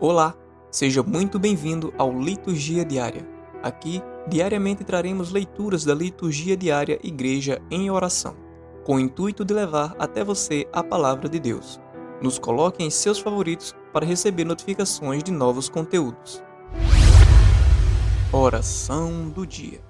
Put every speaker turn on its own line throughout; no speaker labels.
Olá, seja muito bem-vindo ao Liturgia Diária. Aqui, diariamente traremos leituras da Liturgia Diária Igreja em Oração, com o intuito de levar até você a palavra de Deus. Nos coloque em seus favoritos para receber notificações de novos conteúdos. Oração do Dia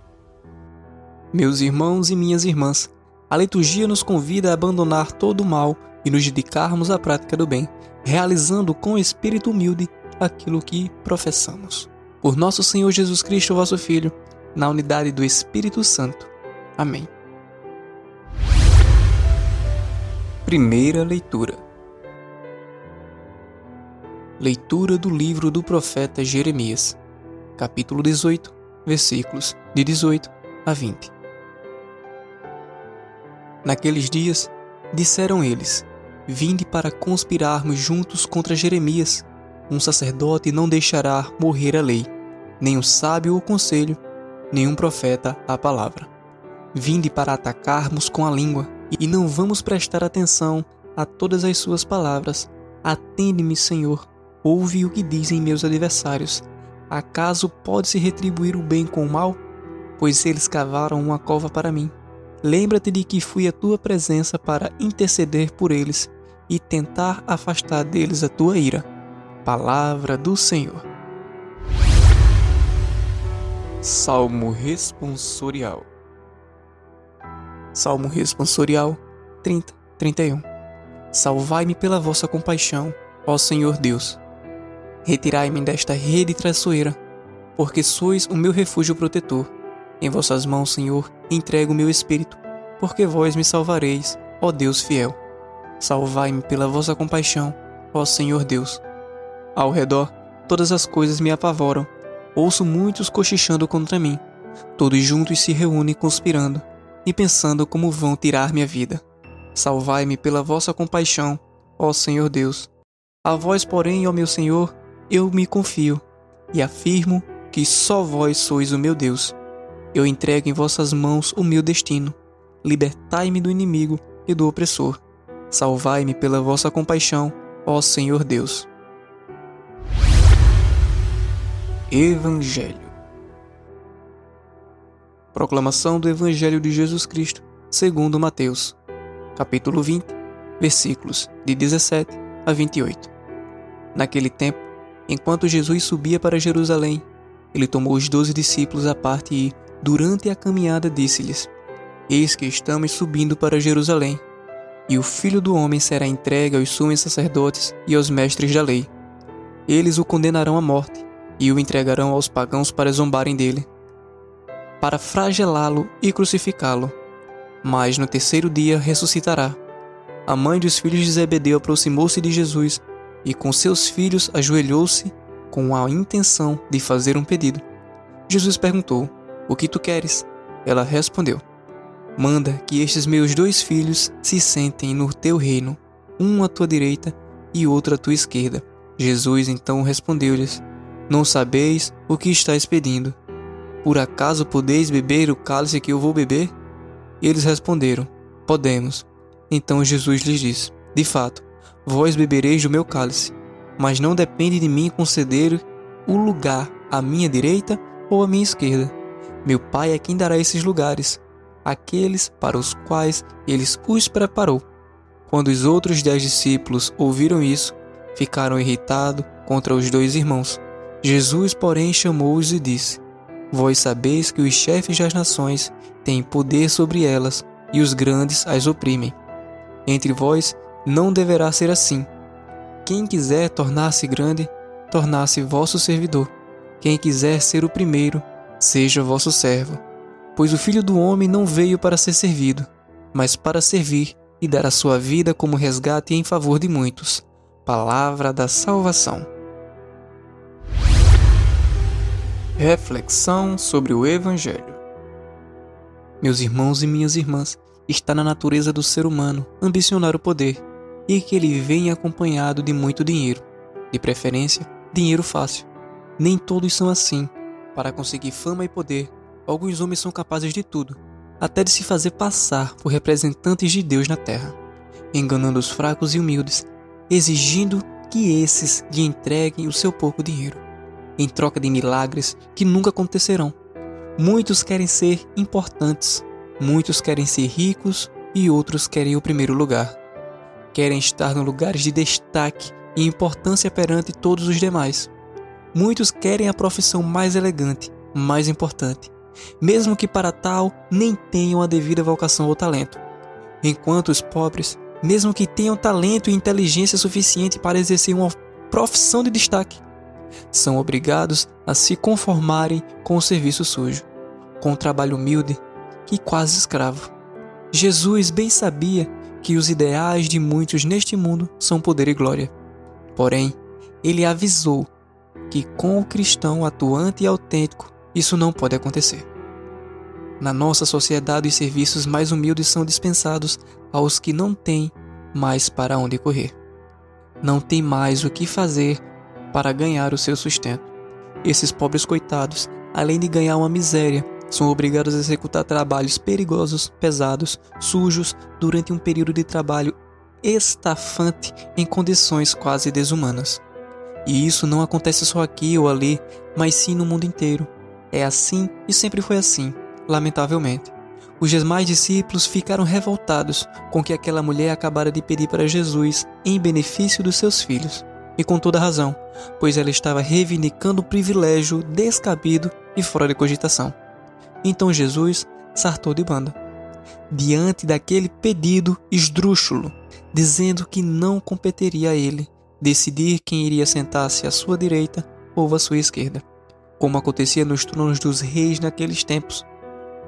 Meus irmãos e minhas irmãs, a liturgia nos convida a abandonar todo o mal e nos dedicarmos à prática do bem, realizando com espírito humilde aquilo que professamos. Por nosso Senhor Jesus Cristo, vosso Filho, na unidade do Espírito Santo. Amém. Primeira leitura. Leitura do livro do profeta Jeremias, capítulo 18, versículos de 18 a 20. Naqueles dias, disseram eles: Vinde para conspirarmos juntos contra Jeremias, um sacerdote não deixará morrer a lei, nem um sábio o conselho, nem um profeta a palavra. Vinde para atacarmos com a língua, e não vamos prestar atenção a todas as suas palavras. Atende-me, Senhor, ouve o que dizem meus adversários. Acaso pode-se retribuir o bem com o mal? Pois eles cavaram uma cova para mim. Lembra-te de que fui à tua presença para interceder por eles e tentar afastar deles a tua ira palavra do Senhor. Salmo responsorial. Salmo responsorial 30, 31. Salvai-me pela vossa compaixão, ó Senhor Deus. Retirai-me desta rede traiçoeira, porque sois o meu refúgio protetor. Em vossas mãos, Senhor, entrego o meu espírito, porque vós me salvareis, ó Deus fiel. Salvai-me pela vossa compaixão, ó Senhor Deus. Ao redor, todas as coisas me apavoram. Ouço muitos cochichando contra mim. Todos juntos se reúnem conspirando e pensando como vão tirar minha vida. Salvai-me pela vossa compaixão, ó Senhor Deus. A vós, porém, ó meu Senhor, eu me confio e afirmo que só vós sois o meu Deus. Eu entrego em vossas mãos o meu destino. Libertai-me do inimigo e do opressor. Salvai-me pela vossa compaixão, ó Senhor Deus. Evangelho. Proclamação do Evangelho de Jesus Cristo, segundo Mateus, capítulo 20, versículos de 17 a 28. Naquele tempo, enquanto Jesus subia para Jerusalém, ele tomou os doze discípulos à parte e, durante a caminhada, disse-lhes: Eis que estamos subindo para Jerusalém, e o filho do homem será entregue aos sumos sacerdotes e aos mestres da lei. Eles o condenarão à morte e o entregarão aos pagãos para zombarem dele, para flagelá-lo e crucificá-lo. Mas no terceiro dia ressuscitará. A mãe dos filhos de Zebedeu aproximou-se de Jesus e com seus filhos ajoelhou-se com a intenção de fazer um pedido. Jesus perguntou: O que tu queres? Ela respondeu: Manda que estes meus dois filhos se sentem no teu reino, um à tua direita e outro à tua esquerda. Jesus então respondeu-lhes: não sabeis o que estáis pedindo. Por acaso podeis beber o cálice que eu vou beber? E eles responderam: Podemos. Então Jesus lhes disse: De fato, vós bebereis do meu cálice, mas não depende de mim conceder o lugar à minha direita ou à minha esquerda. Meu Pai é quem dará esses lugares, aqueles para os quais ele os preparou. Quando os outros dez discípulos ouviram isso, ficaram irritados contra os dois irmãos. Jesus, porém, chamou-os e disse: Vós sabeis que os chefes das nações têm poder sobre elas e os grandes as oprimem. Entre vós não deverá ser assim. Quem quiser tornar-se grande, tornar-se vosso servidor. Quem quiser ser o primeiro, seja vosso servo. Pois o filho do homem não veio para ser servido, mas para servir e dar a sua vida como resgate em favor de muitos. Palavra da salvação. Reflexão sobre o Evangelho. Meus irmãos e minhas irmãs, está na natureza do ser humano ambicionar o poder e que ele venha acompanhado de muito dinheiro, de preferência, dinheiro fácil. Nem todos são assim. Para conseguir fama e poder, alguns homens são capazes de tudo, até de se fazer passar por representantes de Deus na terra, enganando os fracos e humildes, exigindo que esses lhe entreguem o seu pouco dinheiro, em troca de milagres que nunca acontecerão. Muitos querem ser importantes, muitos querem ser ricos e outros querem o primeiro lugar. Querem estar no lugares de destaque e importância perante todos os demais. Muitos querem a profissão mais elegante, mais importante, mesmo que para tal nem tenham a devida vocação ou talento. Enquanto os pobres, mesmo que tenham talento e inteligência suficiente para exercer uma profissão de destaque, são obrigados a se conformarem com o serviço sujo, com o trabalho humilde e quase escravo. Jesus bem sabia que os ideais de muitos neste mundo são poder e glória. Porém, ele avisou que com o cristão atuante e autêntico isso não pode acontecer. Na nossa sociedade, os serviços mais humildes são dispensados aos que não têm mais para onde correr. Não têm mais o que fazer para ganhar o seu sustento. Esses pobres coitados, além de ganhar uma miséria, são obrigados a executar trabalhos perigosos, pesados, sujos, durante um período de trabalho estafante em condições quase desumanas. E isso não acontece só aqui ou ali, mas sim no mundo inteiro. É assim e sempre foi assim, lamentavelmente. Os demais discípulos ficaram revoltados com que aquela mulher acabara de pedir para Jesus em benefício dos seus filhos. E com toda razão, pois ela estava reivindicando o privilégio descabido e fora de cogitação. Então Jesus sartou de banda, diante daquele pedido esdrúxulo, dizendo que não competeria a ele decidir quem iria sentar-se à sua direita ou à sua esquerda como acontecia nos tronos dos reis naqueles tempos.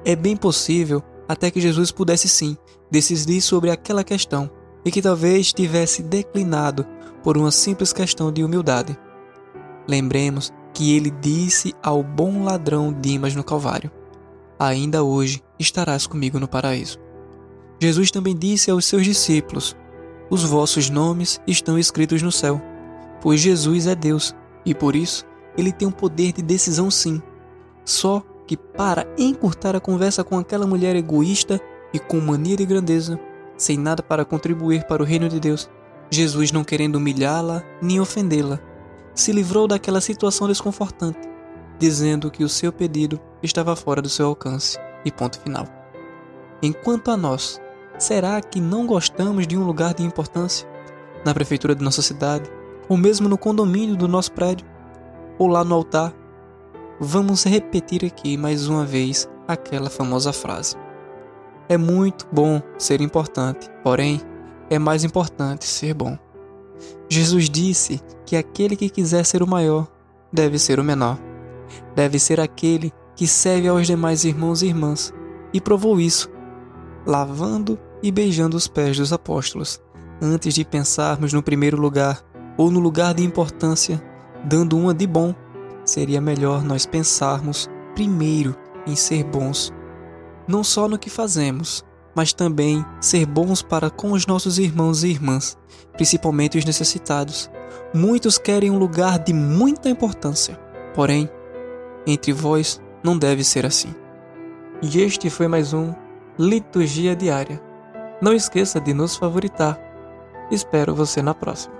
É bem possível até que Jesus pudesse sim decidir sobre aquela questão e que talvez tivesse declinado por uma simples questão de humildade. Lembremos que ele disse ao bom ladrão Dimas no Calvário: Ainda hoje estarás comigo no paraíso. Jesus também disse aos seus discípulos: Os vossos nomes estão escritos no céu, pois Jesus é Deus e por isso ele tem um poder de decisão sim. Só que para encurtar a conversa com aquela mulher egoísta e com mania de grandeza, sem nada para contribuir para o reino de Deus, Jesus, não querendo humilhá-la nem ofendê-la, se livrou daquela situação desconfortante, dizendo que o seu pedido estava fora do seu alcance. E ponto final. Enquanto a nós, será que não gostamos de um lugar de importância? Na prefeitura de nossa cidade, ou mesmo no condomínio do nosso prédio? ou lá no altar, vamos repetir aqui mais uma vez aquela famosa frase. É muito bom ser importante, porém, é mais importante ser bom. Jesus disse que aquele que quiser ser o maior deve ser o menor, deve ser aquele que serve aos demais irmãos e irmãs, e provou isso, lavando e beijando os pés dos apóstolos, antes de pensarmos no primeiro lugar ou no lugar de importância dando uma de bom, seria melhor nós pensarmos primeiro em ser bons, não só no que fazemos, mas também ser bons para com os nossos irmãos e irmãs, principalmente os necessitados. Muitos querem um lugar de muita importância, porém, entre vós não deve ser assim. E este foi mais um Liturgia Diária. Não esqueça de nos favoritar. Espero você na próxima.